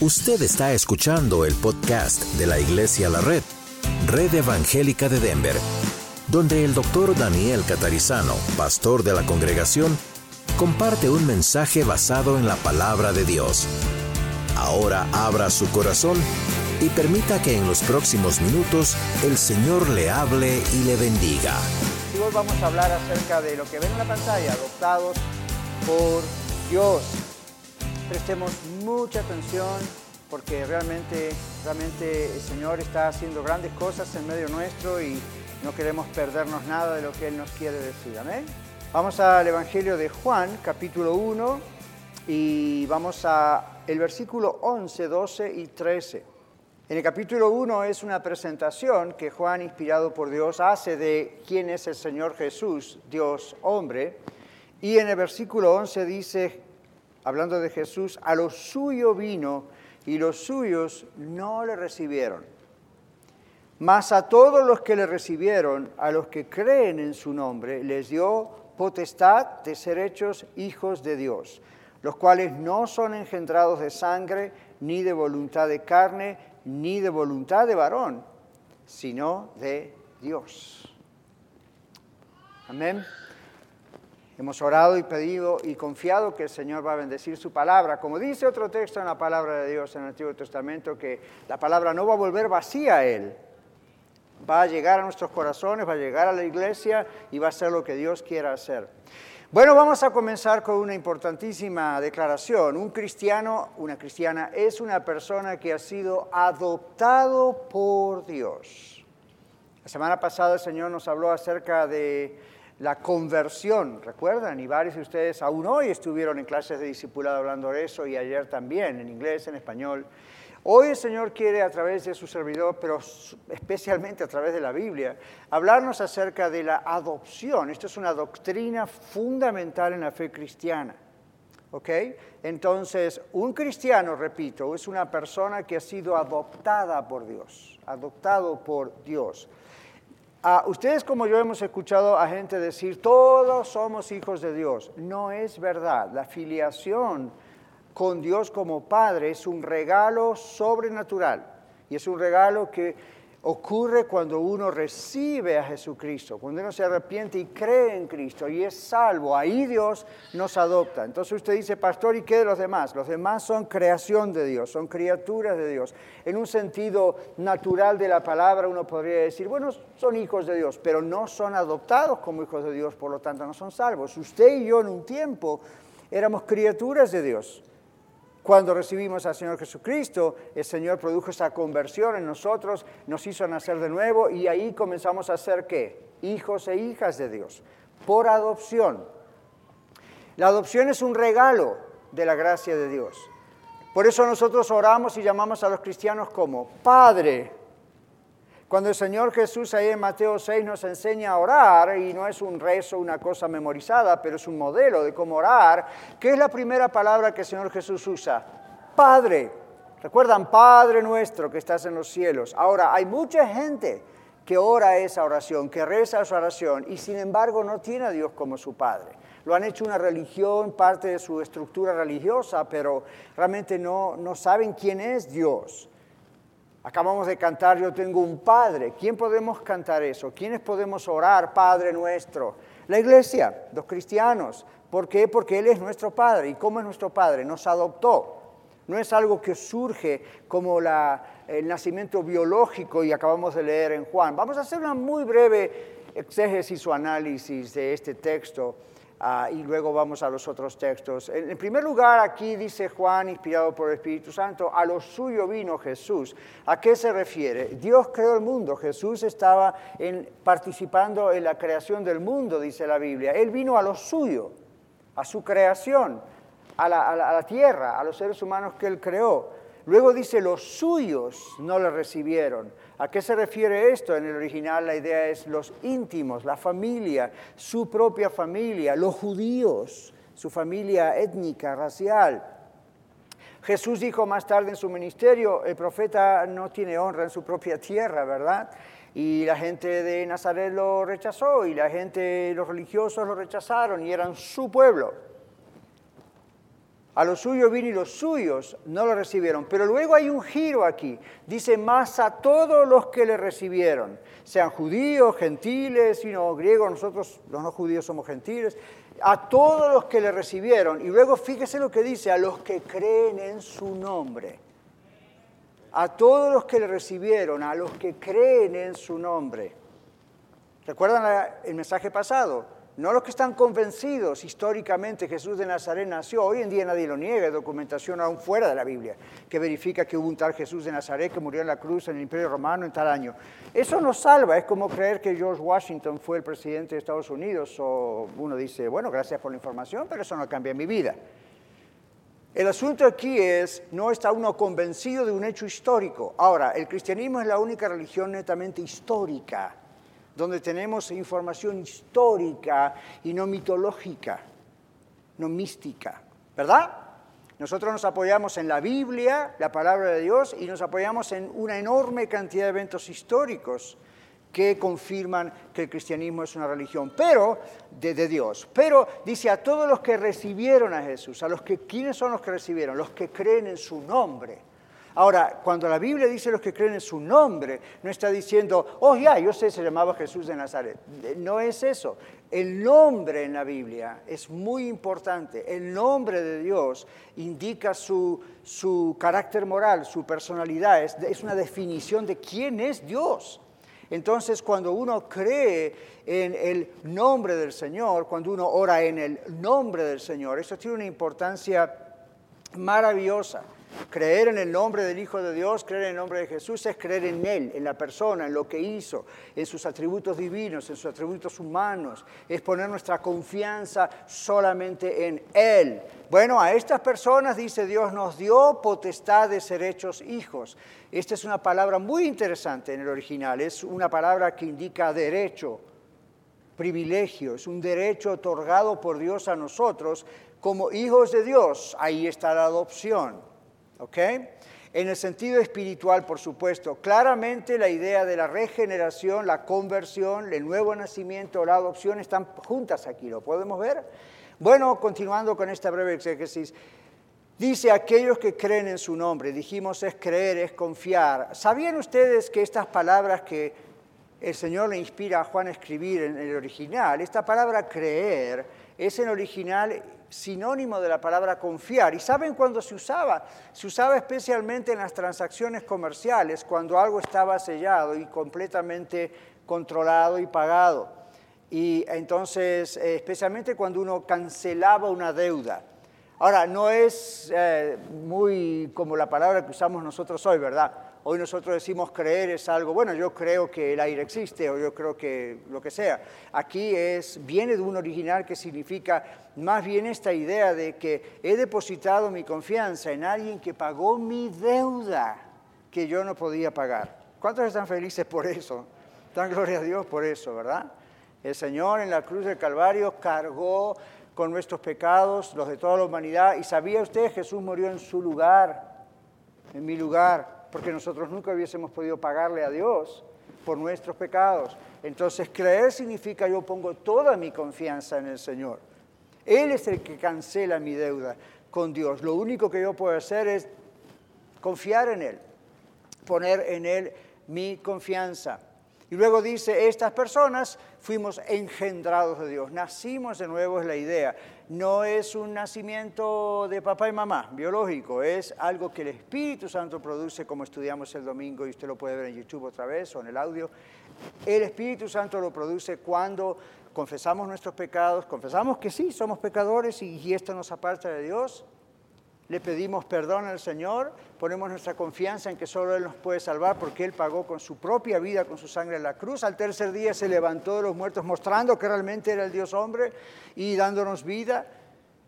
Usted está escuchando el podcast de la Iglesia La Red, Red Evangélica de Denver, donde el doctor Daniel Catarizano, pastor de la congregación, comparte un mensaje basado en la palabra de Dios. Ahora abra su corazón y permita que en los próximos minutos el Señor le hable y le bendiga. hoy vamos a hablar acerca de lo que ven en la pantalla, adoptados por Dios prestemos mucha atención porque realmente, realmente el Señor está haciendo grandes cosas en medio nuestro y no queremos perdernos nada de lo que Él nos quiere decir. Vamos al Evangelio de Juan, capítulo 1, y vamos a el versículo 11, 12 y 13. En el capítulo 1 es una presentación que Juan, inspirado por Dios, hace de quién es el Señor Jesús, Dios hombre. Y en el versículo 11 dice, hablando de Jesús, a lo suyo vino y los suyos no le recibieron. Mas a todos los que le recibieron, a los que creen en su nombre, les dio potestad de ser hechos hijos de Dios, los cuales no son engendrados de sangre, ni de voluntad de carne, ni de voluntad de varón, sino de Dios. Amén. Hemos orado y pedido y confiado que el Señor va a bendecir su palabra. Como dice otro texto en la palabra de Dios en el Antiguo Testamento, que la palabra no va a volver vacía a Él. Va a llegar a nuestros corazones, va a llegar a la iglesia y va a ser lo que Dios quiera hacer. Bueno, vamos a comenzar con una importantísima declaración. Un cristiano, una cristiana, es una persona que ha sido adoptado por Dios. La semana pasada el Señor nos habló acerca de la conversión, ¿recuerdan? Y varios de ustedes aún hoy estuvieron en clases de discipulado hablando de eso y ayer también, en inglés, en español. Hoy el Señor quiere a través de su servidor, pero especialmente a través de la Biblia, hablarnos acerca de la adopción. Esto es una doctrina fundamental en la fe cristiana. ¿Ok? Entonces, un cristiano, repito, es una persona que ha sido adoptada por Dios, adoptado por Dios. Ustedes como yo hemos escuchado a gente decir, todos somos hijos de Dios. No es verdad. La filiación con Dios como Padre es un regalo sobrenatural. Y es un regalo que ocurre cuando uno recibe a Jesucristo, cuando uno se arrepiente y cree en Cristo y es salvo, ahí Dios nos adopta. Entonces usted dice, pastor, ¿y qué de los demás? Los demás son creación de Dios, son criaturas de Dios. En un sentido natural de la palabra uno podría decir, bueno, son hijos de Dios, pero no son adoptados como hijos de Dios, por lo tanto no son salvos. Usted y yo en un tiempo éramos criaturas de Dios. Cuando recibimos al Señor Jesucristo, el Señor produjo esa conversión en nosotros, nos hizo nacer de nuevo y ahí comenzamos a ser qué? Hijos e hijas de Dios, por adopción. La adopción es un regalo de la gracia de Dios. Por eso nosotros oramos y llamamos a los cristianos como Padre, cuando el Señor Jesús ahí en Mateo 6 nos enseña a orar, y no es un rezo, una cosa memorizada, pero es un modelo de cómo orar, ¿qué es la primera palabra que el Señor Jesús usa? Padre. Recuerdan, Padre nuestro que estás en los cielos. Ahora, hay mucha gente que ora esa oración, que reza esa oración, y sin embargo no tiene a Dios como su Padre. Lo han hecho una religión, parte de su estructura religiosa, pero realmente no, no saben quién es Dios. Acabamos de cantar Yo tengo un Padre. ¿Quién podemos cantar eso? ¿Quiénes podemos orar Padre nuestro? La iglesia, los cristianos. ¿Por qué? Porque Él es nuestro Padre. ¿Y cómo es nuestro Padre? Nos adoptó. No es algo que surge como el nacimiento biológico y acabamos de leer en Juan. Vamos a hacer una muy breve exégesis o análisis de este texto Ah, y luego vamos a los otros textos. En, primer lugar, aquí dice Juan, inspirado por el Espíritu Santo, a lo suyo vino Jesús. ¿A qué se refiere? Dios creó el mundo, Jesús estaba participando en la creación del mundo, dice la Biblia. Él vino a lo suyo, a su creación, a la tierra, a los seres humanos que él creó. Luego dice, los suyos no le recibieron. ¿A qué se refiere esto? En el original la idea es los íntimos, la familia, su propia familia, los judíos, su familia étnica, racial. Jesús dijo más tarde en su ministerio, el profeta no tiene honra en su propia tierra, ¿verdad? Y la gente de Nazaret lo rechazó y la gente, los religiosos lo rechazaron y eran su pueblo. A los suyos vino y los suyos no lo recibieron. Pero luego hay un giro aquí. Dice, más a todos los que le recibieron, sean judíos, gentiles, no griegos, nosotros los no judíos somos gentiles, a todos los que le recibieron. Y luego fíjese lo que dice, a los que creen en su nombre. A todos los que le recibieron, a los que creen en su nombre. ¿Recuerdan el mensaje pasado? No los que están convencidos históricamente Jesús de Nazaret nació. Hoy en día nadie lo niega, hay documentación aún fuera de la Biblia que verifica que hubo un tal Jesús de Nazaret que murió en la cruz en el Imperio Romano en tal año. Eso nos salva, es como creer que George Washington fue el presidente de Estados Unidos o uno dice, bueno, gracias por la información, pero eso no cambia mi vida. El asunto aquí es, no está uno convencido de un hecho histórico. Ahora, el cristianismo es la única religión netamente histórica donde tenemos información histórica y no mitológica, no mística, ¿verdad? Nosotros nos apoyamos en la Biblia, la palabra de Dios, y nos apoyamos en una enorme cantidad de eventos históricos que confirman que el cristianismo es una religión, pero de, Dios. Pero dice a todos los que recibieron a Jesús, a los que, ¿quiénes son los que recibieron? Los que creen en su nombre. Ahora, cuando la Biblia dice los que creen en su nombre, no está diciendo, oh ya, yo sé, se llamaba Jesús de Nazaret. No es eso. El nombre en la Biblia es muy importante. El nombre de Dios indica su, su carácter moral, su personalidad. Es, es una definición de quién es Dios. Entonces, cuando uno cree en el nombre del Señor, cuando uno ora en el nombre del Señor, eso tiene una importancia maravillosa. Creer en el nombre del Hijo de Dios, creer en el nombre de Jesús, es creer en Él, en la persona, en lo que hizo, en sus atributos divinos, en sus atributos humanos. Es poner nuestra confianza solamente en Él. Bueno, a estas personas, dice Dios, nos dio potestad de ser hechos hijos. Esta es una palabra muy interesante en el original. Es una palabra que indica derecho, privilegio. Es un derecho otorgado por Dios a nosotros como hijos de Dios. Ahí está la adopción. En el sentido espiritual, por supuesto, claramente la idea de la regeneración, la conversión, el nuevo nacimiento, la adopción están juntas aquí, ¿lo podemos ver? Bueno, continuando con esta breve exégesis, dice aquellos que creen en su nombre, dijimos es creer, es confiar. ¿Sabían ustedes que estas palabras que el Señor le inspira a Juan a escribir en el original, esta palabra creer es en original sinónimo de la palabra confiar. ¿Y saben cuándo se usaba? Se usaba especialmente en las transacciones comerciales, cuando algo estaba sellado y completamente controlado y pagado. Y entonces, eh, especialmente cuando uno cancelaba una deuda. Ahora, no es eh, muy como la palabra que usamos nosotros hoy, ¿verdad? Hoy nosotros decimos creer es algo, bueno, yo creo que el aire existe o yo creo que lo que sea. Aquí es, viene de un original que significa más bien esta idea de que he depositado mi confianza en alguien que pagó mi deuda que yo no podía pagar. ¿Cuántos están felices por eso? Dan gloria a Dios por eso, ¿verdad? El Señor en la cruz del Calvario cargó con nuestros pecados, los de toda la humanidad, y sabía usted, Jesús murió en su lugar, en mi lugar porque nosotros nunca hubiésemos podido pagarle a Dios por nuestros pecados. Entonces creer significa yo pongo toda mi confianza en el Señor. Él es el que cancela mi deuda con Dios. Lo único que yo puedo hacer es confiar en Él, poner en Él mi confianza. Y luego dice, estas personas fuimos engendrados de Dios, nacimos de nuevo es la idea. No es un nacimiento de papá y mamá biológico, es algo que el Espíritu Santo produce como estudiamos el domingo y usted lo puede ver en YouTube otra vez o en el audio. El Espíritu Santo lo produce cuando confesamos nuestros pecados, confesamos que sí, somos pecadores y, y esto nos aparta de Dios le pedimos perdón al Señor, ponemos nuestra confianza en que solo Él nos puede salvar porque Él pagó con su propia vida, con su sangre en la cruz. Al tercer día se levantó de los muertos mostrando que realmente era el Dios hombre y dándonos vida.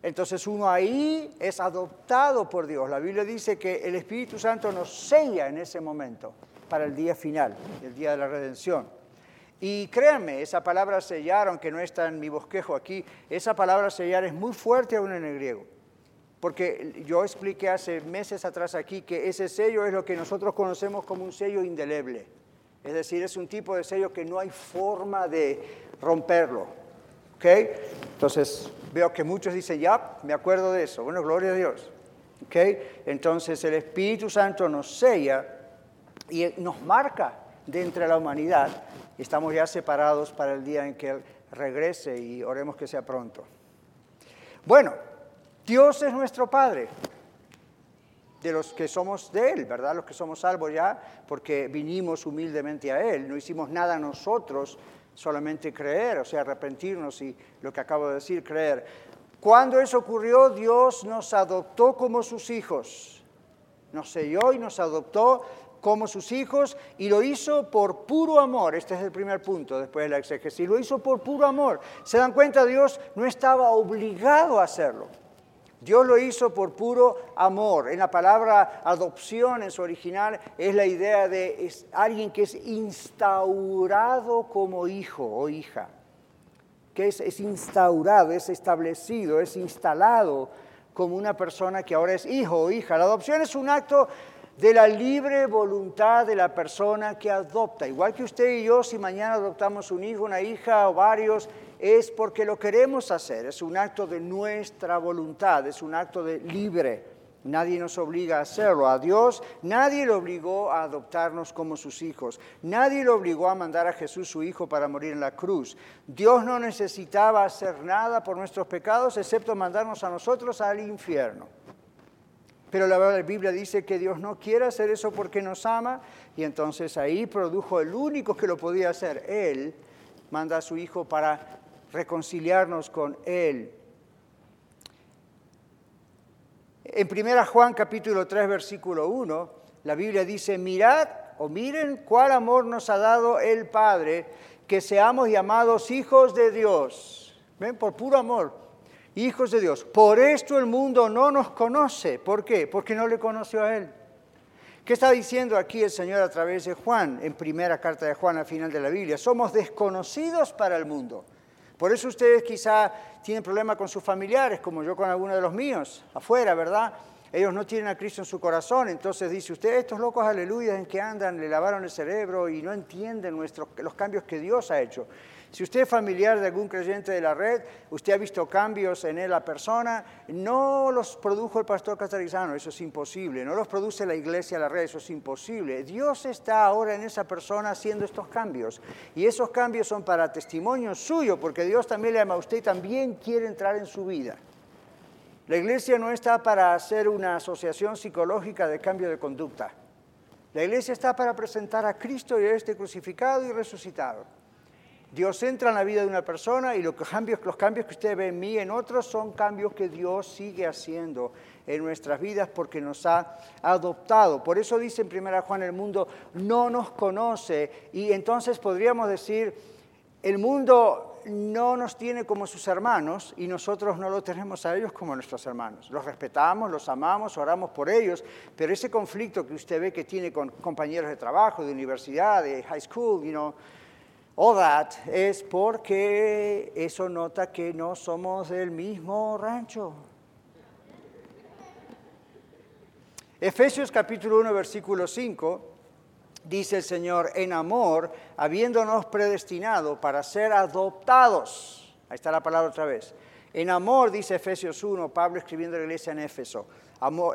Entonces uno ahí es adoptado por Dios. La Biblia dice que el Espíritu Santo nos sella en ese momento para el día final, el día de la redención. Y créanme, esa palabra sellar, aunque no está en mi bosquejo aquí, esa palabra sellar es muy fuerte aún en el griego. Porque yo expliqué hace meses atrás aquí que ese sello es lo que nosotros conocemos como un sello indeleble. Es decir, es un tipo de sello que no hay forma de romperlo. ¿Ok? Entonces, veo que muchos dicen, ya, me acuerdo de eso. Bueno, gloria a Dios. ¿Okay? Entonces el Espíritu Santo nos sella y nos marca de entre la humanidad. Estamos ya separados para el día en que Él regrese y oremos que sea pronto. Bueno, Dios es nuestro Padre, de los que somos de Él, ¿verdad? Los que somos salvos ya, porque vinimos humildemente a Él, no hicimos nada nosotros, solamente creer, o sea, arrepentirnos y lo que acabo de decir, creer. Cuando eso ocurrió, Dios nos adoptó como sus hijos, nos selló y nos adoptó como sus hijos y lo hizo por puro amor. Este es el primer punto después de la exégesis. Lo hizo por puro amor. ¿Se dan cuenta? Dios no estaba obligado a hacerlo. Dios lo hizo por puro amor. En la palabra adopción, en su original, es la idea de alguien que es instaurado como hijo o hija. Que es, instaurado, es establecido, es instalado como una persona que ahora es hijo o hija. La adopción es un acto de la libre voluntad de la persona que adopta. Igual que usted y yo, si mañana adoptamos un hijo, una hija o varios, es porque lo queremos hacer, es un acto de nuestra voluntad, es un acto de libre. Nadie nos obliga a hacerlo. A Dios nadie lo obligó a adoptarnos como sus hijos. Nadie lo obligó a mandar a Jesús su Hijo para morir en la cruz. Dios no necesitaba hacer nada por nuestros pecados excepto mandarnos a nosotros al infierno. Pero la Biblia dice que Dios no quiere hacer eso porque nos ama y entonces ahí produjo el único que lo podía hacer. Él manda a su Hijo para reconciliarnos con Él. En 1 Juan capítulo 3 versículo 1, la Biblia dice, mirad o miren cuál amor nos ha dado el Padre, que seamos llamados hijos de Dios. ¿Ven? Por puro amor hijos de Dios. Por esto el mundo no nos conoce. ¿Por qué? Porque no le conoció a Él. ¿Qué está diciendo aquí el Señor a través de Juan, en primera carta de Juan al final de la Biblia? Somos desconocidos para el mundo. Por eso ustedes quizá tienen problemas con sus familiares, como yo con algunos de los míos, afuera, ¿verdad? Ellos no tienen a Cristo en su corazón, entonces dice usted, estos locos aleluya en que andan, le lavaron el cerebro y no entienden los cambios que Dios ha hecho. Si usted es familiar de algún creyente de la red, usted ha visto cambios en la persona, no los produjo el pastor catarizano, eso es imposible, no los produce la iglesia, la red, eso es imposible. Dios está ahora en esa persona haciendo estos cambios y esos cambios son para testimonio suyo, porque Dios también le ama a usted y también quiere entrar en su vida. La iglesia no está para hacer una asociación psicológica de cambio de conducta. La iglesia está para presentar a Cristo y a este crucificado y resucitado. Dios entra en la vida de una persona y los cambios, que usted ve en mí en otros son cambios que Dios sigue haciendo en nuestras vidas porque nos ha adoptado. Por eso dice en 1 Juan, el mundo no nos conoce y entonces podríamos decir, el mundo no nos tiene como sus hermanos y nosotros no lo tenemos a ellos como nuestros hermanos. Los respetamos, los amamos, oramos por ellos, pero ese conflicto que usted ve que tiene con compañeros de trabajo, de universidad, de high school, you All that es porque eso nota que no somos del mismo rancho. Efesios capítulo 1, versículo 5, dice el Señor, en amor, habiéndonos predestinado para ser adoptados. Ahí está la palabra otra vez. En amor, dice Efesios 1, Pablo escribiendo a la iglesia en Éfeso,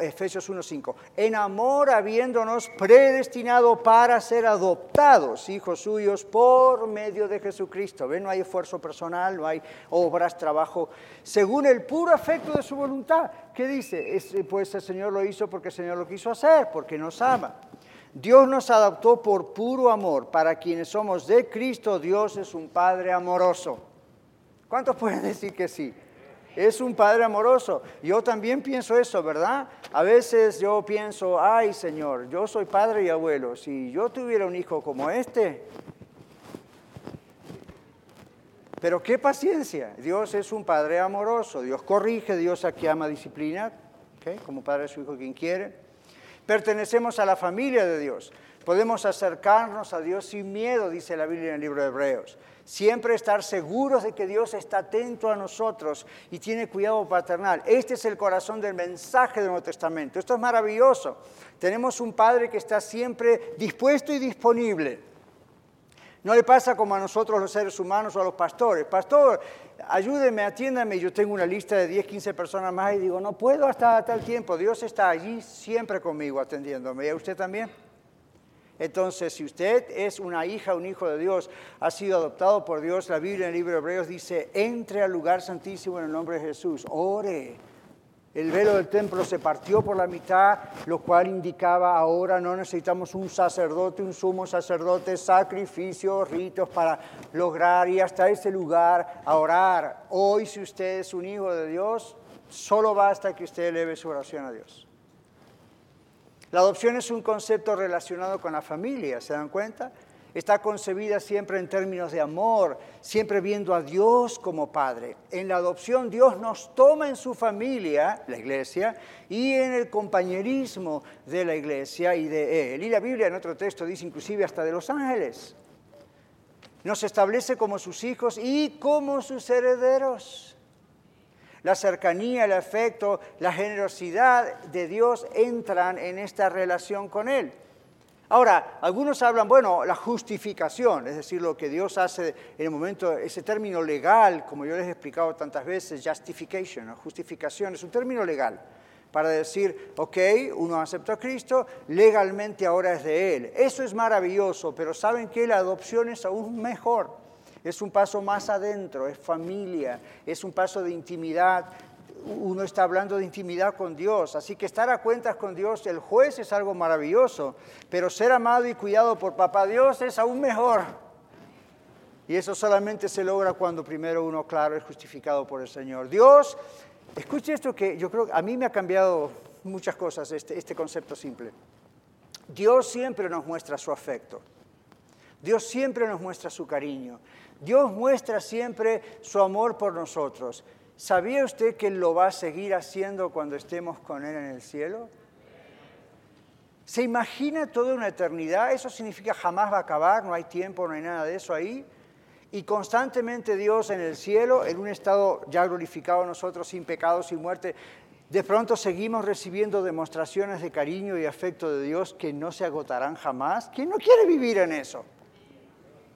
Efesios 1.5, en amor habiéndonos predestinado para ser adoptados hijos suyos por medio de Jesucristo. ¿Ven? No hay esfuerzo personal, no hay obras, trabajo, según el puro afecto de su voluntad. ¿Qué dice? pues el Señor lo hizo porque el Señor lo quiso hacer, porque nos ama. Dios nos adoptó por puro amor. Para quienes somos de Cristo, Dios es un Padre amoroso. ¿Cuántos pueden decir que sí? Es un Padre amoroso. Yo también pienso eso, ¿verdad? A veces yo pienso, ay Señor, yo soy padre y abuelo. Si yo tuviera un hijo como este, pero qué paciencia. Dios es un Padre amoroso. Dios corrige, Dios aquí ama disciplina, como Padre de su Hijo quien quiere. Pertenecemos a la familia de Dios. Podemos acercarnos a Dios sin miedo, dice la Biblia en el libro de Hebreos. Siempre estar seguros de que Dios está atento a nosotros y tiene cuidado paternal. Este es el corazón del mensaje del Nuevo Testamento. Esto es maravilloso. Tenemos un Padre que está siempre dispuesto y disponible. No le pasa como a nosotros los seres humanos o a los pastores. Pastor, ayúdeme, atiéndame. Yo tengo una lista de 10, 15 personas más y digo, no puedo hasta tal tiempo. Dios está allí siempre conmigo atendiéndome. ¿Y usted también? Entonces, si usted es una hija, un hijo de Dios, ha sido adoptado por Dios, la Biblia en el libro de Hebreos dice, entre al lugar santísimo en el nombre de Jesús, ore. El velo del templo se partió por la mitad, lo cual indicaba ahora no necesitamos un sacerdote, un sumo sacerdote, sacrificios, ritos para lograr ir hasta ese lugar a orar. Hoy si usted es un hijo de Dios, solo basta que usted eleve su oración a Dios. La adopción es un concepto relacionado con la familia, ¿se dan cuenta? Está concebida siempre en términos de amor, siempre viendo a Dios como Padre. En la adopción Dios nos toma en su familia, la iglesia, y en el compañerismo de la iglesia y de Él. Y la Biblia en otro texto dice inclusive hasta de los ángeles. Nos establece como sus hijos y como sus herederos. La cercanía, el afecto, la generosidad de Dios entran en esta relación con Él. Ahora, algunos hablan, bueno, la justificación, es decir, lo que Dios hace en el momento, ese término legal, como yo les he explicado tantas veces, justification, justificación, es un término legal para decir, ok, uno aceptó a Cristo, legalmente ahora es de Él. Eso es maravilloso, pero saben que la adopción es aún mejor. Es un paso más adentro, es familia, es un paso de intimidad, uno está hablando de intimidad con Dios. Así que estar a cuentas con Dios, el juez es algo maravilloso, pero ser amado y cuidado por papá Dios es aún mejor. Y eso solamente se logra cuando primero uno, claro, es justificado por el Señor. Dios, escuche esto que yo creo a mí me ha cambiado muchas cosas este, este concepto simple. Dios siempre nos muestra su afecto. Dios siempre nos muestra su cariño. Dios muestra siempre su amor por nosotros. ¿Sabía usted que lo va a seguir haciendo cuando estemos con Él en el cielo? ¿Se imagina toda una eternidad? Eso significa jamás va a acabar, no hay tiempo, no hay nada de eso ahí. Y constantemente Dios en el cielo, en un estado ya glorificado nosotros, sin pecado, sin muerte, de pronto seguimos recibiendo demostraciones de cariño y afecto de Dios que no se agotarán jamás. ¿Quién no quiere vivir en eso?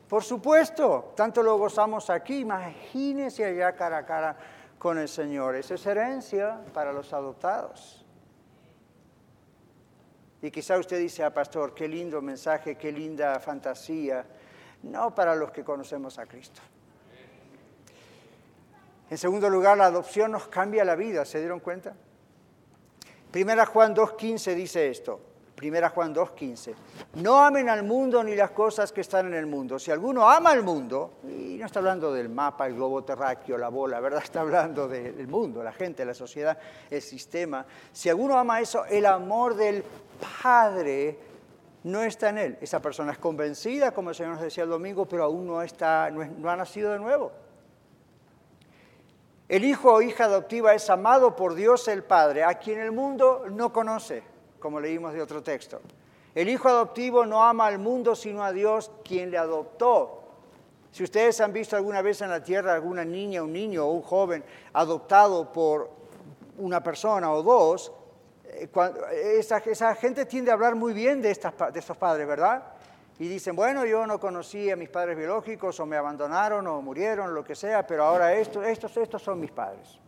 Por supuesto, tanto lo gozamos aquí, imagínese allá cara a cara con el Señor. Esa es herencia para los adoptados. Y quizá usted dice, ah, pastor, qué lindo mensaje, qué linda fantasía. No para los que conocemos a Cristo. En segundo lugar, la adopción nos cambia la vida, ¿se dieron cuenta? Primera Juan 2.15 dice esto. Primera Juan 2.15. No amen al mundo ni las cosas que están en el mundo. Si alguno ama al mundo, y no está hablando del mapa, el globo terráqueo, la bola, ¿verdad? Está hablando del mundo, la gente, la sociedad, el sistema. Si alguno ama eso, el amor del Padre no está en él. Esa persona es convencida, como el Señor nos decía el domingo, pero aún no, está, no ha nacido de nuevo. El hijo o hija adoptiva es amado por Dios el Padre, a quien el mundo no conoce como leímos de otro texto. El hijo adoptivo no ama al mundo sino a Dios quien le adoptó. Si ustedes han visto alguna vez en la tierra alguna niña, un niño o un joven adoptado por una persona o dos, eh, esa, gente tiende a hablar muy bien de, estas, de estos padres, ¿verdad? Y dicen, bueno, yo no conocí a mis padres biológicos o me abandonaron o murieron, lo que sea, pero ahora estos, estos, estos son mis padres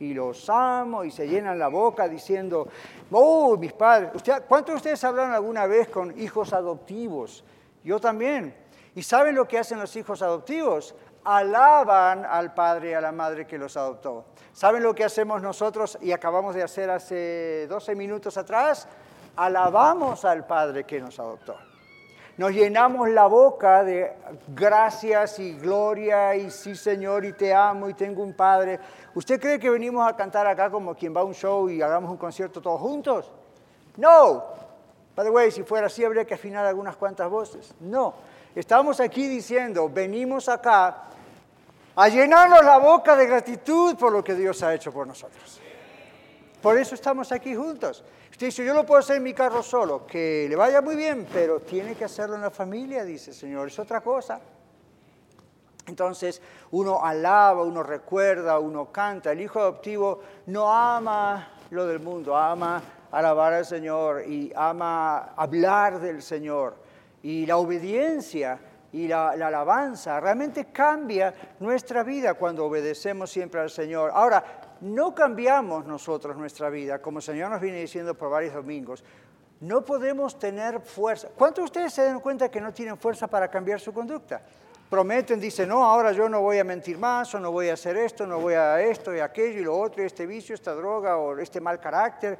y los amo y se llenan la boca diciendo, oh, mis padres. ¿Cuántos de ustedes hablaron alguna vez con hijos adoptivos? Yo también. ¿Y saben lo que hacen los hijos adoptivos? Alaban al padre y a la madre que los adoptó. ¿Saben lo que hacemos nosotros y acabamos de hacer hace 12 minutos atrás? Alabamos al padre que nos adoptó nos llenamos la boca de gracias y gloria y sí Señor y te amo y tengo un Padre. ¿Usted cree que venimos a cantar acá como quien va a un show y hagamos un concierto todos juntos? No. By the way, si fuera así habría que afinar algunas cuantas voces. No. Estamos aquí diciendo, venimos acá a llenarnos la boca de gratitud por lo que Dios ha hecho por nosotros. Por eso estamos aquí juntos. Usted dice, yo lo puedo hacer en mi carro solo, que le vaya muy bien, pero tiene que hacerlo en la familia, dice el Señor, es otra cosa. Entonces uno alaba, uno recuerda, uno canta. El hijo adoptivo no ama lo del mundo, ama alabar al Señor y ama hablar del Señor. Y la obediencia y la, alabanza realmente cambia nuestra vida cuando obedecemos siempre al Señor. Ahora, no cambiamos nosotros nuestra vida, como el Señor nos viene diciendo por varios domingos. No podemos tener fuerza. ¿Cuántos de ustedes se dan cuenta que no tienen fuerza para cambiar su conducta? Prometen, dicen, no, ahora yo no voy a mentir más, o no voy a hacer esto, no voy a esto y aquello y lo otro, y este vicio, esta droga o este mal carácter.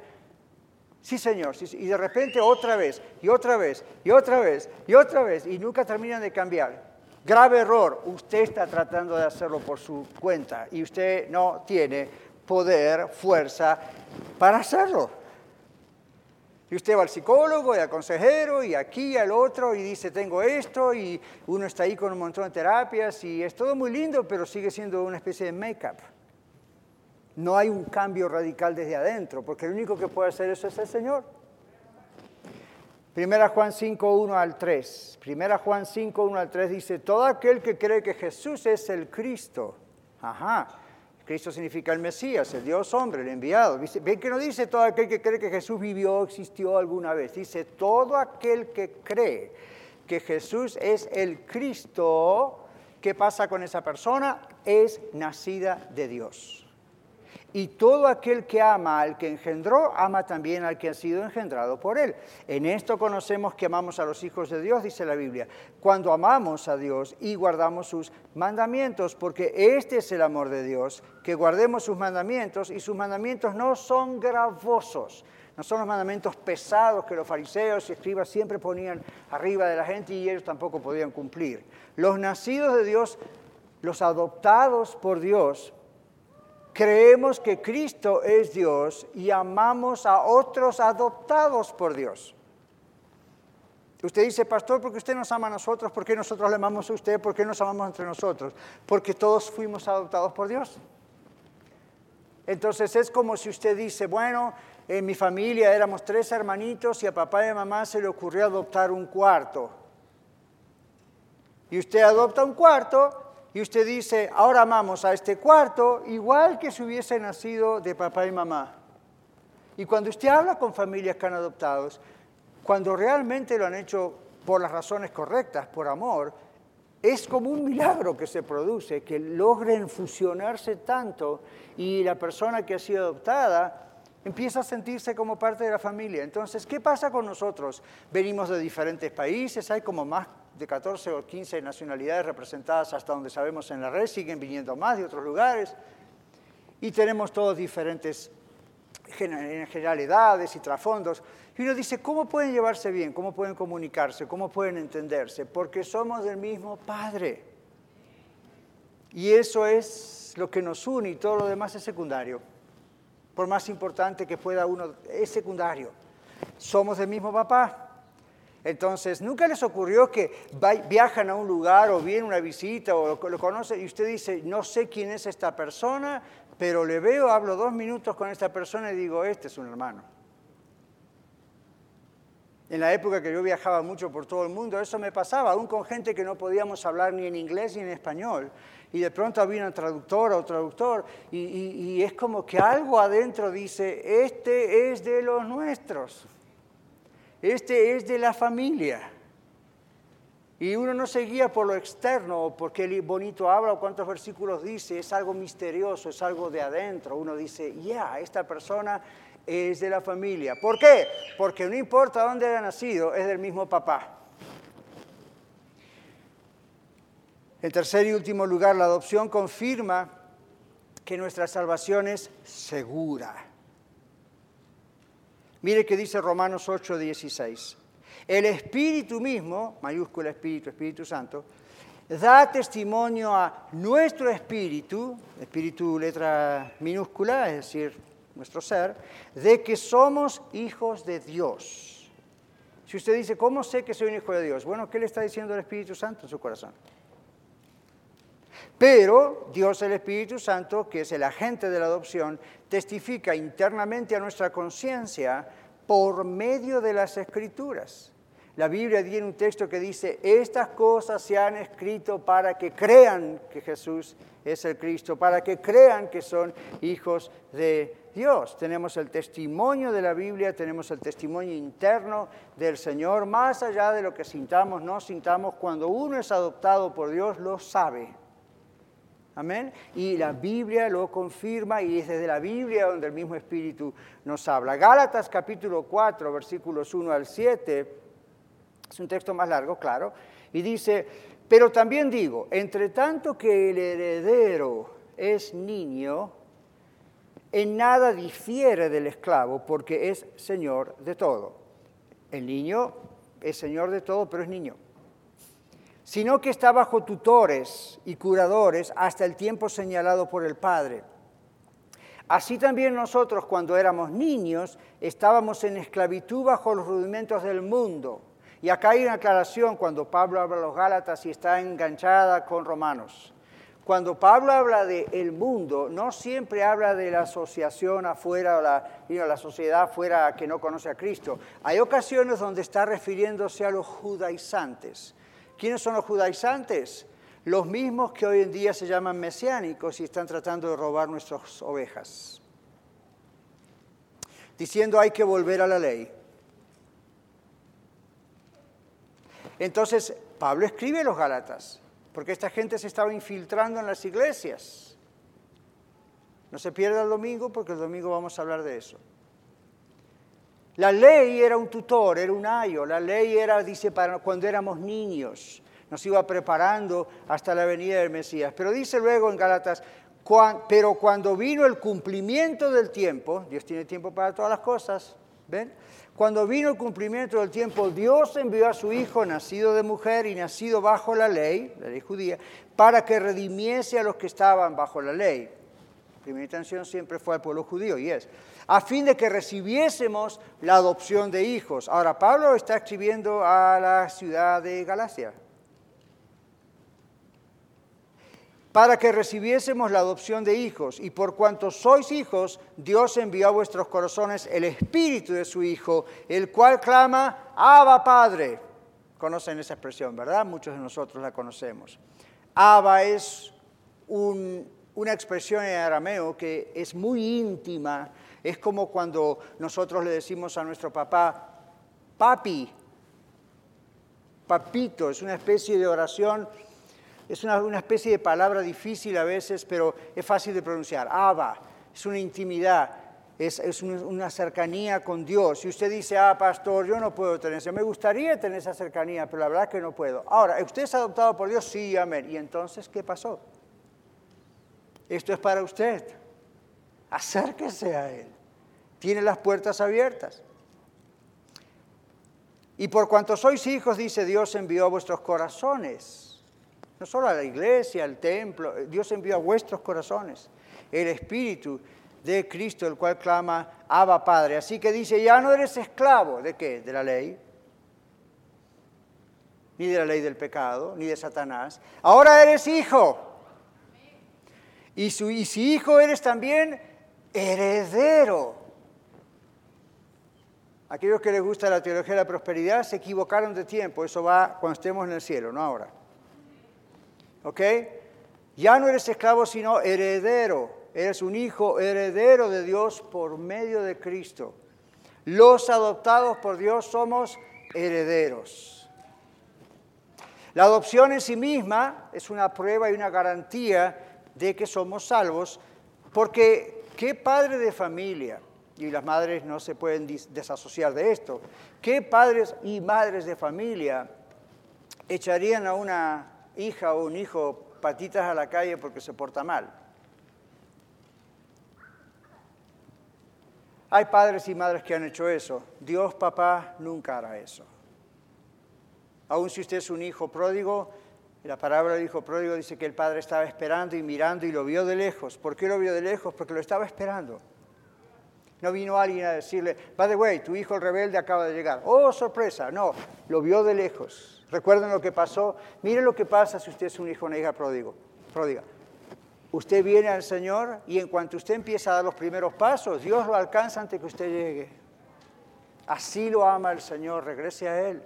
Sí, Señor, y de repente otra vez, y otra vez, y otra vez, y otra vez, y nunca terminan de cambiar. Grave error, usted está tratando de hacerlo por su cuenta y usted no tiene poder, fuerza para hacerlo. Y usted va al psicólogo y al consejero y aquí y al otro y dice, tengo esto y uno está ahí con un montón de terapias y es todo muy lindo, pero sigue siendo una especie de make-up. No hay un cambio radical desde adentro, porque el único que puede hacer eso es el Señor. Primera Juan 5, 1 al 3. Primera Juan 5, 1 al 3 dice, todo aquel que cree que Jesús es el Cristo. Ajá. Cristo significa el Mesías, el Dios hombre, el enviado. Ven que no dice todo aquel que cree que Jesús vivió, existió alguna vez. Dice todo aquel que cree que Jesús es el Cristo. ¿Qué pasa con esa persona? Es nacida de Dios. Y todo aquel que ama al que engendró, ama también al que ha sido engendrado por él. En esto conocemos que amamos a los hijos de Dios, dice la Biblia, cuando amamos a Dios y guardamos sus mandamientos, porque este es el amor de Dios, que guardemos sus mandamientos y sus mandamientos no son gravosos. No son los mandamientos pesados que los fariseos y escribas siempre ponían arriba de la gente y ellos tampoco podían cumplir. Los nacidos de Dios, los adoptados por Dios, creemos que Cristo es Dios y amamos a otros adoptados por Dios. Usted dice, pastor, ¿por qué usted nos ama a nosotros? ¿Por qué nosotros le amamos a usted? ¿Por qué nos amamos entre nosotros? Porque todos fuimos adoptados por Dios. Entonces es como si usted dice, bueno, en mi familia éramos tres hermanitos y a papá y a mamá se le ocurrió adoptar un cuarto. Y usted adopta un cuarto y usted dice, ahora amamos a este cuarto igual que si hubiese nacido de papá y mamá. Y cuando usted habla con familias que han adoptado, cuando realmente lo han hecho por las razones correctas, por amor, es como un milagro que se produce, que logren fusionarse tanto y la persona que ha sido adoptada empieza a sentirse como parte de la familia. Entonces, ¿qué pasa con nosotros? Venimos de diferentes países, hay como más de 14 o 15 nacionalidades representadas hasta donde sabemos en la red, siguen viniendo más de otros lugares, y tenemos todos diferentes generalidades y trasfondos. Y uno dice, ¿cómo pueden llevarse bien? ¿Cómo pueden comunicarse? ¿Cómo pueden entenderse? Porque somos del mismo Padre. Y eso es lo que nos une y todo lo demás es secundario. Por más importante que pueda uno, es secundario. Somos del mismo papá. Entonces, ¿nunca les ocurrió que viajan a un lugar o vienen una visita o lo, conocen y usted dice, no sé quién es esta persona, pero le veo, hablo dos minutos con esta persona y digo, este es un hermano? En la época que yo viajaba mucho por todo el mundo, eso me pasaba, aún con gente que no podíamos hablar ni en inglés ni en español. Y de pronto había un traductor o traductor y, y es como que algo adentro dice, este es de los nuestros. Este es de la familia. Y uno no se guía por lo externo, porque bonito habla o cuántos versículos dice, es algo misterioso, es algo de adentro. Uno dice, ya, esta persona es de la familia. ¿Por qué? Porque no importa dónde haya nacido, es del mismo papá. En tercer y último lugar, la adopción confirma que nuestra salvación es segura. Mire que dice Romanos 8, 16. El Espíritu mismo, mayúscula Espíritu, Espíritu Santo, da testimonio a nuestro espíritu, espíritu letra minúscula, es decir, nuestro ser, de que somos hijos de Dios. Si usted dice, ¿cómo sé que soy un hijo de Dios? Bueno, ¿qué le está diciendo el Espíritu Santo en su corazón? Pero Dios el Espíritu Santo, que es el agente de la adopción, testifica internamente a nuestra conciencia por medio de las escrituras. La Biblia tiene un texto que dice, estas cosas se han escrito para que crean que Jesús es el Cristo, para que crean que son hijos de Dios. Tenemos el testimonio de la Biblia, tenemos el testimonio interno del Señor, más allá de lo que sintamos, no sintamos, cuando uno es adoptado por Dios, lo sabe. Amén. Y la Biblia lo confirma y es desde la Biblia donde el mismo Espíritu nos habla. Gálatas capítulo 4, versículos 1 al 7 es un texto más largo, claro. Y dice, pero también digo, entre tanto que el heredero es niño, en nada difiere del esclavo porque es señor de todo. El niño es señor de todo, pero es niño. Sino que está bajo tutores y curadores hasta el tiempo señalado por el Padre. Así también nosotros cuando éramos niños estábamos en esclavitud bajo los rudimentos del mundo. Y acá hay una aclaración cuando Pablo habla de los Gálatas y está enganchada con Romanos. Cuando Pablo habla de el mundo, no siempre habla de la asociación afuera, la, la sociedad afuera que no conoce a Cristo. Hay ocasiones donde está refiriéndose a los judaizantes. ¿Quiénes son los judaizantes? Los mismos que hoy en día se llaman mesiánicos y están tratando de robar nuestras ovejas. Diciendo hay que volver a la ley. Entonces, Pablo escribe los Gálatas, porque esta gente se estaba infiltrando en las iglesias. No se pierda el domingo, porque el domingo vamos a hablar de eso. La ley era un tutor, era un ayo. La ley era, dice, para cuando éramos niños. Nos iba preparando hasta la venida del Mesías. Pero dice luego en Gálatas, pero cuando vino el cumplimiento del tiempo, Dios tiene tiempo para todas las cosas, ¿ven? Cuando vino el cumplimiento del tiempo, Dios envió a su Hijo, nacido de mujer y nacido bajo la ley, la ley judía, para que redimiese a los que estaban bajo la ley. Primera intención siempre fue al pueblo judío y es, a fin de que recibiésemos la adopción de hijos. Ahora, Pablo está escribiendo a la ciudad de Galacia, para que recibiésemos la adopción de hijos. Y por cuanto sois hijos, Dios envió a vuestros corazones el espíritu de su Hijo, el cual clama, Abba Padre. Conocen esa expresión, ¿verdad? Muchos de nosotros la conocemos. Abba es una expresión en arameo que es muy íntima. Es como cuando nosotros le decimos a nuestro papá, papi, papito, es una especie de oración es una, especie de palabra difícil a veces, pero es fácil de pronunciar. Abba, es una intimidad, es, una cercanía con Dios. Si usted dice, ah, pastor, yo no puedo tener eso, me gustaría tener esa cercanía, pero la verdad es que no puedo. Ahora, ¿usted es adoptado por Dios? Sí, amén. ¿Y entonces qué pasó? Esto es para usted. Acérquese a Él. Tiene las puertas abiertas. Y por cuanto sois hijos, dice Dios, envió a vuestros corazones no solo a la iglesia, al templo, Dios envió a vuestros corazones el Espíritu de Cristo, el cual clama, Abba Padre. Así que dice, ya no eres esclavo, ¿de qué? De la ley, ni de la ley del pecado, ni de Satanás. Ahora eres hijo. Y, y si hijo eres también heredero. Aquellos que les gusta la teología de la prosperidad se equivocaron de tiempo. Eso va cuando estemos en el cielo, no ahora. ¿Ok? Ya no eres esclavo, sino heredero. Eres un hijo heredero de Dios por medio de Cristo. Los adoptados por Dios somos herederos. La adopción en sí misma es una prueba y una garantía de que somos salvos, porque ¿qué padre de familia? Y las madres no se pueden desasociar de esto. ¿Qué padres y madres de familia echarían a una hija o un hijo patitas a la calle porque se porta mal. Hay padres y madres que han hecho eso. Dios, papá, nunca hará eso. Aun si usted es un hijo pródigo, la palabra del hijo pródigo dice que el padre estaba esperando y mirando y lo vio de lejos. ¿Por qué lo vio de lejos? Porque lo estaba esperando. No vino alguien a decirle, by the way, tu hijo el rebelde acaba de llegar. Oh, sorpresa. No, lo vio de lejos. Recuerden lo que pasó. Miren lo que pasa si usted es un hijo o una hija pródigo, pródiga. Usted viene al Señor y en cuanto usted empieza a dar los primeros pasos, Dios lo alcanza antes que usted llegue. Así lo ama el Señor, regrese a Él.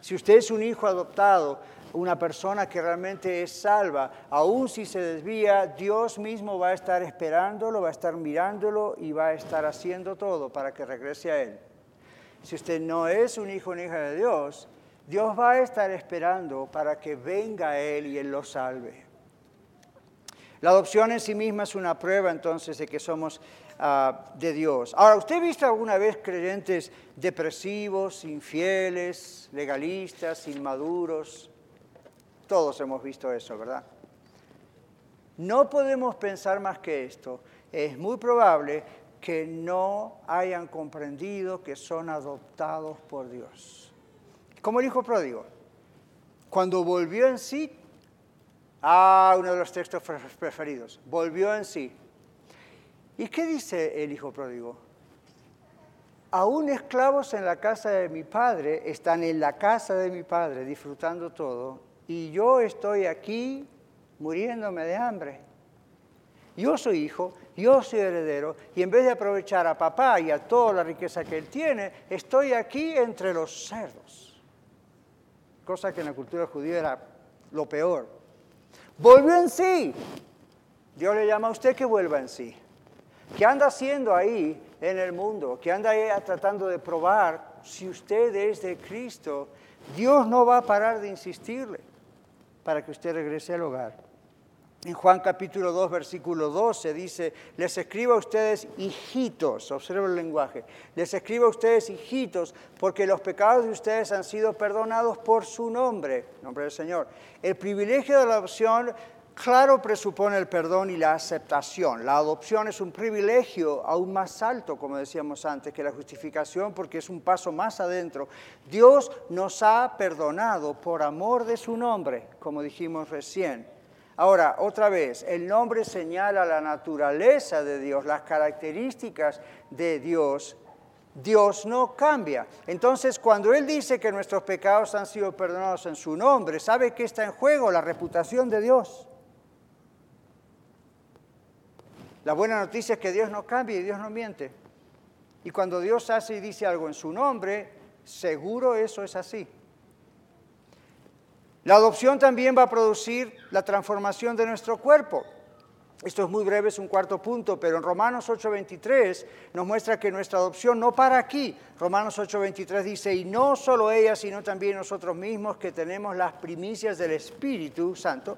Si usted es un hijo adoptado, una persona que realmente es salva, aun si se desvía, Dios mismo va a estar esperándolo, va a estar mirándolo y va a estar haciendo todo para que regrese a Él. Si usted no es un hijo o hija de Dios, Dios va a estar esperando para que venga a Él y Él lo salve. La adopción en sí misma es una prueba entonces de que somos ah, de Dios. Ahora, ¿usted ha visto alguna vez creyentes depresivos, infieles, legalistas, inmaduros? Todos hemos visto eso, ¿verdad? No podemos pensar más que esto. Es muy probable que no hayan comprendido que son adoptados por Dios. Como el hijo pródigo, cuando volvió en sí, ah, uno de los textos preferidos, volvió en sí. ¿Y qué dice el hijo pródigo? Aún esclavos en la casa de mi padre están en la casa de mi padre disfrutando todo y yo estoy aquí muriéndome de hambre. Yo soy hijo, yo soy heredero, y en vez de aprovechar a papá y a toda la riqueza que él tiene, estoy aquí entre los cerdos. Cosa que en la cultura judía era lo peor. Volvió en sí. Dios le llama a usted que vuelva en sí. ¿Qué anda haciendo ahí en el mundo? ¿Qué anda ahí tratando de probar si usted es de Cristo? Dios no va a parar de insistirle para que usted regrese al hogar. En Juan capítulo 2, versículo 12 dice, les escribo a ustedes hijitos, observa el lenguaje, les escribo a ustedes hijitos porque los pecados de ustedes han sido perdonados por su nombre, nombre del Señor. El privilegio de la adopción, claro, presupone el perdón y la aceptación. La adopción es un privilegio aún más alto, como decíamos antes, que la justificación porque es un paso más adentro. Dios nos ha perdonado por amor de su nombre, como dijimos recién. Ahora, otra vez, el nombre señala la naturaleza de Dios, las características de Dios. Dios no cambia. Entonces, cuando Él dice que nuestros pecados han sido perdonados en su nombre, ¿sabe qué está en juego? La reputación de Dios. La buena noticia es que Dios no cambia y Dios no miente. Y cuando Dios hace y dice algo en su nombre, seguro eso es así. La adopción también va a producir la transformación de nuestro cuerpo. Esto es muy breve, es un cuarto punto, pero en Romanos 8:23 nos muestra que nuestra adopción no para aquí. Romanos 8:23 dice, y no solo ella, sino también nosotros mismos que tenemos las primicias del Espíritu Santo,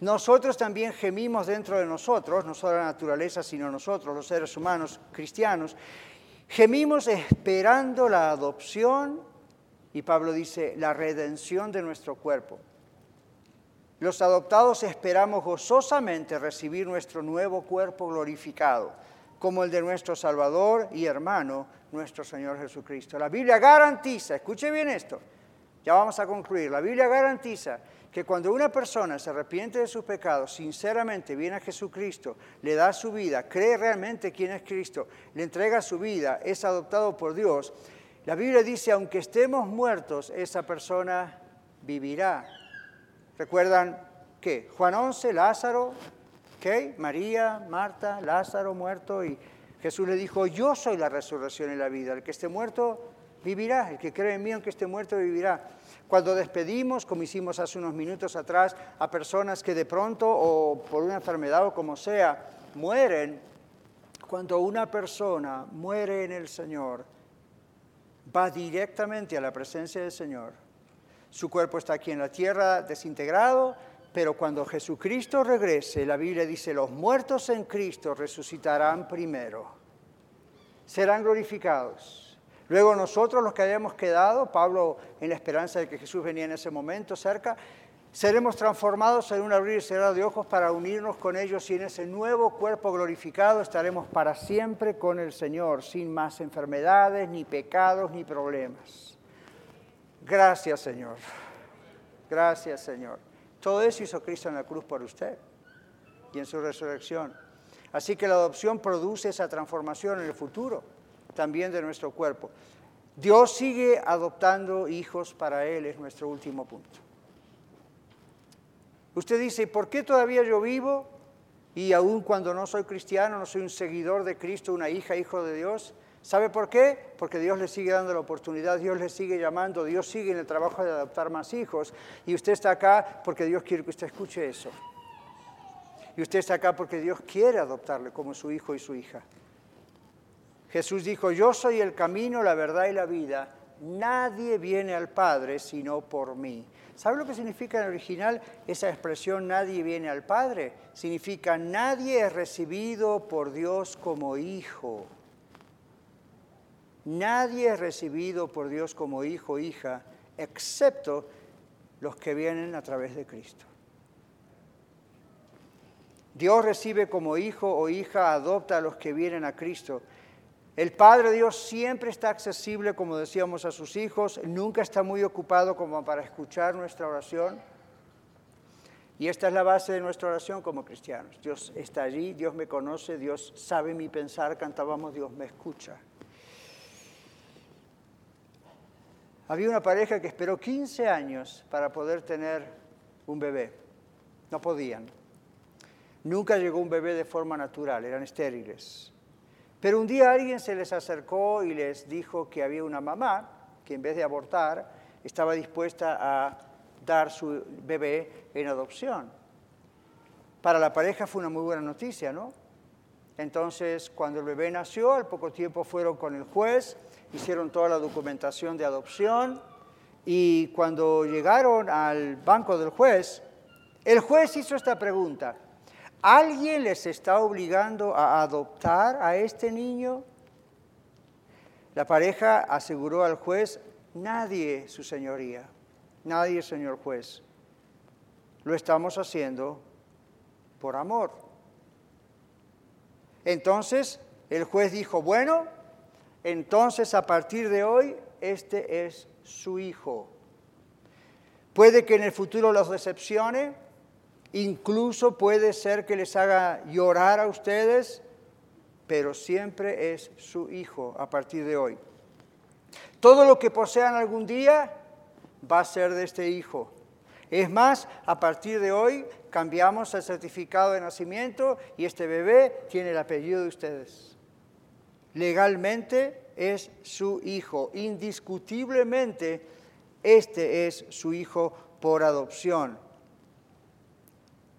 nosotros también gemimos dentro de nosotros, no solo la naturaleza, sino nosotros, los seres humanos cristianos, gemimos esperando la adopción y Pablo dice, la redención de nuestro cuerpo. Los adoptados esperamos gozosamente recibir nuestro nuevo cuerpo glorificado, como el de nuestro Salvador y hermano, nuestro Señor Jesucristo. La Biblia garantiza, escuche bien esto, ya vamos a concluir, la Biblia garantiza que cuando una persona se arrepiente de sus pecados, sinceramente viene a Jesucristo, le da su vida, cree realmente quién es Cristo, le entrega su vida, es adoptado por Dios, la Biblia dice, aunque estemos muertos, esa persona vivirá. ¿Recuerdan qué? Juan 11, Lázaro, ¿qué? María, Marta, Lázaro muerto y Jesús le dijo, yo soy la resurrección y la vida. El que esté muerto vivirá, el que cree en mí, aunque esté muerto, vivirá. Cuando despedimos, como hicimos hace unos minutos atrás, a personas que de pronto o por una enfermedad o como sea, mueren, cuando una persona muere en el Señor, va directamente a la presencia del Señor su cuerpo está aquí en la tierra desintegrado, pero cuando Jesucristo regrese, la Biblia dice, los muertos en Cristo resucitarán primero, serán glorificados. Luego nosotros los que hayamos quedado, Pablo en la esperanza de que Jesús venía en ese momento cerca, seremos transformados en un abrir y cerrar de ojos para unirnos con ellos y en ese nuevo cuerpo glorificado estaremos para siempre con el Señor, sin más enfermedades, ni pecados, ni problemas. Gracias, Señor. Gracias, Señor. Todo eso hizo Cristo en la cruz por usted y en su resurrección. Así que la adopción produce esa transformación en el futuro también de nuestro cuerpo. Dios sigue adoptando hijos para Él, es nuestro último punto. Usted dice, ¿por qué todavía yo vivo y aún cuando no soy cristiano, no soy un seguidor de Cristo, una hija, hijo de Dios? ¿Sabe por qué? Porque Dios le sigue dando la oportunidad, Dios le sigue llamando, Dios sigue en el trabajo de adoptar más hijos. Y usted está acá porque Dios quiere que usted escuche eso. Y usted está acá porque Dios quiere adoptarle como su hijo y su hija. Jesús dijo, yo soy el camino, la verdad y la vida. Nadie viene al Padre sino por mí. ¿Sabe lo que significa en original esa expresión nadie viene al Padre? Significa nadie es recibido por Dios como hijo. Nadie es recibido por Dios como hijo o hija, excepto los que vienen a través de Cristo. Dios recibe como hijo o hija, adopta a los que vienen a Cristo. El Padre Dios siempre está accesible, como decíamos, a sus hijos, nunca está muy ocupado como para escuchar nuestra oración. Y esta es la base de nuestra oración como cristianos. Dios está allí, Dios me conoce, Dios sabe mi pensar, cantábamos, Dios me escucha. Había una pareja que esperó 15 años para poder tener un bebé. No podían. Nunca llegó un bebé de forma natural, eran estériles. Pero un día alguien se les acercó y les dijo que había una mamá que en vez de abortar estaba dispuesta a dar su bebé en adopción. Para la pareja fue una muy buena noticia, ¿no? Entonces, cuando el bebé nació, al poco tiempo fueron con el juez hicieron toda la documentación de adopción y cuando llegaron al banco del juez, el juez hizo esta pregunta, ¿alguien les está obligando a adoptar a este niño? La pareja aseguró al juez, nadie, su señoría, nadie, señor juez. Lo estamos haciendo por amor. Entonces el juez dijo, bueno, entonces a partir de hoy este es su hijo. Puede que en el futuro los decepcione, incluso puede ser que les haga llorar a ustedes, pero siempre es su hijo a partir de hoy. Todo lo que posean algún día va a ser de este hijo. Es más, a partir de hoy cambiamos el certificado de nacimiento y este bebé tiene el apellido de ustedes legalmente es su hijo. Indiscutiblemente, este es su hijo por adopción.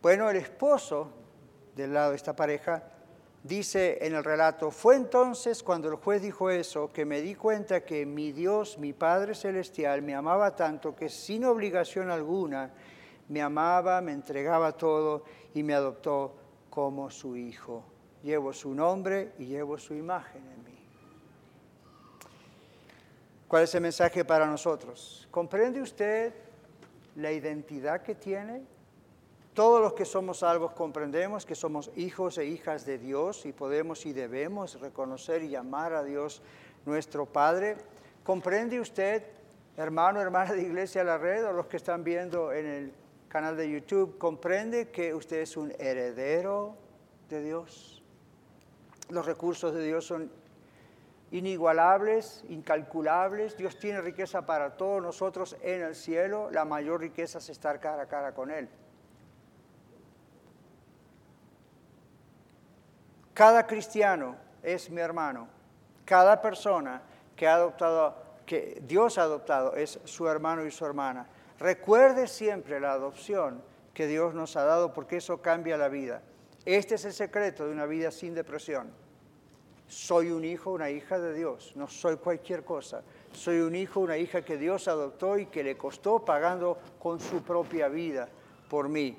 Bueno, el esposo del lado de esta pareja dice en el relato, fue entonces cuando el juez dijo eso que me di cuenta que mi Dios, mi Padre Celestial, me amaba tanto que sin obligación alguna me amaba, me entregaba todo y me adoptó como su hijo llevo su nombre y llevo su imagen en mí. ¿Cuál es el mensaje para nosotros? ¿Comprende usted la identidad que tiene? Todos los que somos salvos comprendemos que somos hijos e hijas de Dios y podemos y debemos reconocer y amar a Dios nuestro Padre. ¿Comprende usted, hermano, hermana de Iglesia La Red o los que están viendo en el canal de YouTube, comprende que usted es un heredero de Dios? Los recursos de Dios son inigualables, incalculables. Dios tiene riqueza para todos nosotros en el cielo. La mayor riqueza es estar cara a cara con Él. Cada cristiano es mi hermano. Cada persona que ha adoptado, que Dios ha adoptado, es su hermano y su hermana. Recuerde siempre la adopción que Dios nos ha dado porque eso cambia la vida. Este es el secreto de una vida sin depresión. Soy un hijo, una hija de Dios, no soy cualquier cosa. Soy un hijo, una hija que Dios adoptó y que le costó pagando con su propia vida por mí.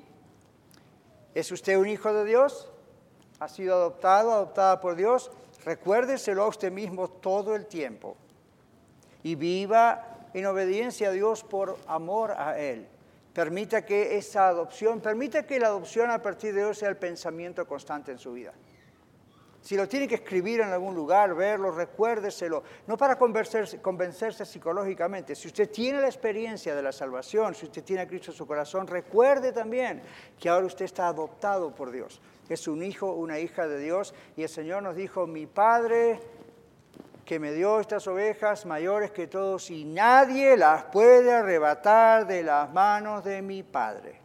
¿Es usted un hijo de Dios? ¿Ha sido adoptado, adoptada por Dios? Recuérdeselo a usted mismo todo el tiempo y viva en obediencia a Dios por amor a Él. Permita que esa adopción, permita que la adopción a partir de hoy sea el pensamiento constante en su vida. Si lo tiene que escribir en algún lugar, verlo, recuérdeselo, no para convencerse, convencerse, psicológicamente. Si usted tiene la experiencia de la salvación, si usted tiene a Cristo en su corazón, recuerde también que ahora usted está adoptado por Dios. Es un hijo, una hija de Dios y el Señor nos dijo, mi Padre que me dio estas ovejas mayores que todos y nadie las puede arrebatar de las manos de mi Padre.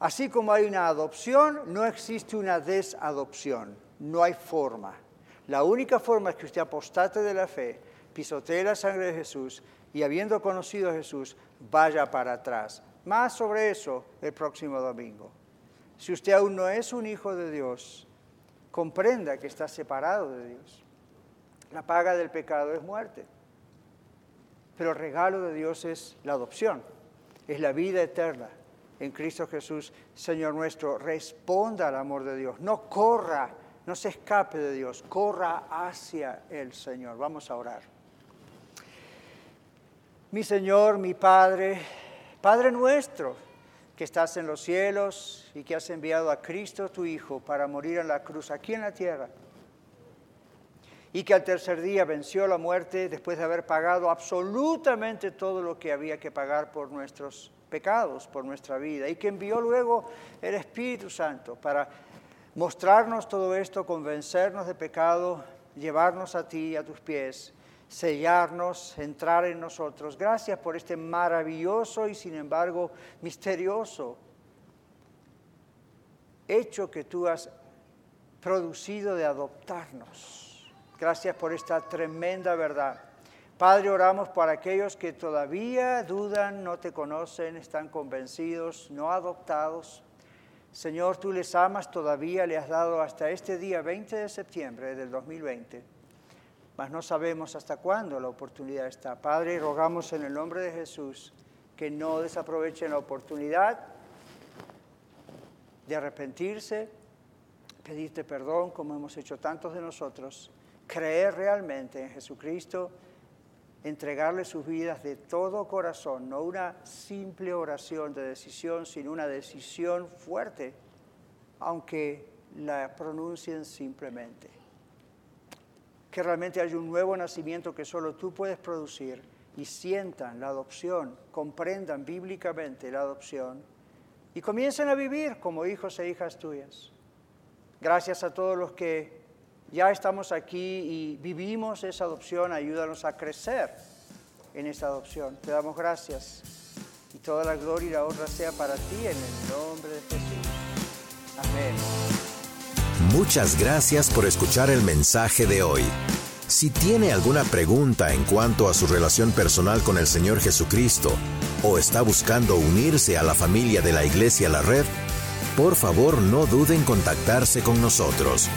Así como hay una adopción, no existe una desadopción, no hay forma. La única forma es que usted apostate de la fe, pisotee la sangre de Jesús y habiendo conocido a Jesús, vaya para atrás. Más sobre eso el próximo domingo. Si usted aún no es un hijo de Dios, comprenda que está separado de Dios. La paga del pecado es muerte. Pero el regalo de Dios es la adopción, es la vida eterna en Cristo Jesús, Señor nuestro. Responda al amor de Dios, no corra, no se escape de Dios, corra hacia el Señor. Vamos a orar. Mi Señor, mi Padre, Padre nuestro, que estás en los cielos y que has enviado a Cristo tu Hijo para morir en la cruz aquí en la tierra y que al tercer día venció la muerte después de haber pagado absolutamente todo lo que había que pagar por nuestros pecados, por nuestra vida, y que envió luego el Espíritu Santo para mostrarnos todo esto, convencernos de pecado, llevarnos a ti, a tus pies, sellarnos, entrar en nosotros. Gracias por este maravilloso y sin embargo misterioso hecho que tú has producido de adoptarnos Gracias por esta tremenda verdad. Padre, oramos para aquellos que todavía dudan, no te conocen, están convencidos, no adoptados. Señor, tú les amas todavía, le has dado hasta este día 20 de septiembre del 2020, mas no sabemos hasta cuándo la oportunidad está. Padre, rogamos en el nombre de Jesús que no desaprovechen la oportunidad de arrepentirse, pedirte perdón como hemos hecho tantos de nosotros creer realmente en Jesucristo, entregarle sus vidas de todo corazón, no una simple oración de decisión, sino una decisión fuerte, aunque la pronuncien simplemente. Que realmente haya un nuevo nacimiento que solo tú puedes producir y sientan la adopción, comprendan bíblicamente la adopción y comiencen a vivir como hijos e hijas tuyas. Gracias a todos los que ya estamos aquí y vivimos esa adopción, ayúdanos a crecer en esa adopción. Te damos gracias y toda la gloria y la honra sea para ti en el nombre de Jesús. Amén. Muchas gracias por escuchar el mensaje de hoy. Si tiene alguna pregunta en cuanto a su relación personal con el Señor Jesucristo o está buscando unirse a la familia de la Iglesia La Red, por favor no duden en contactarse con nosotros.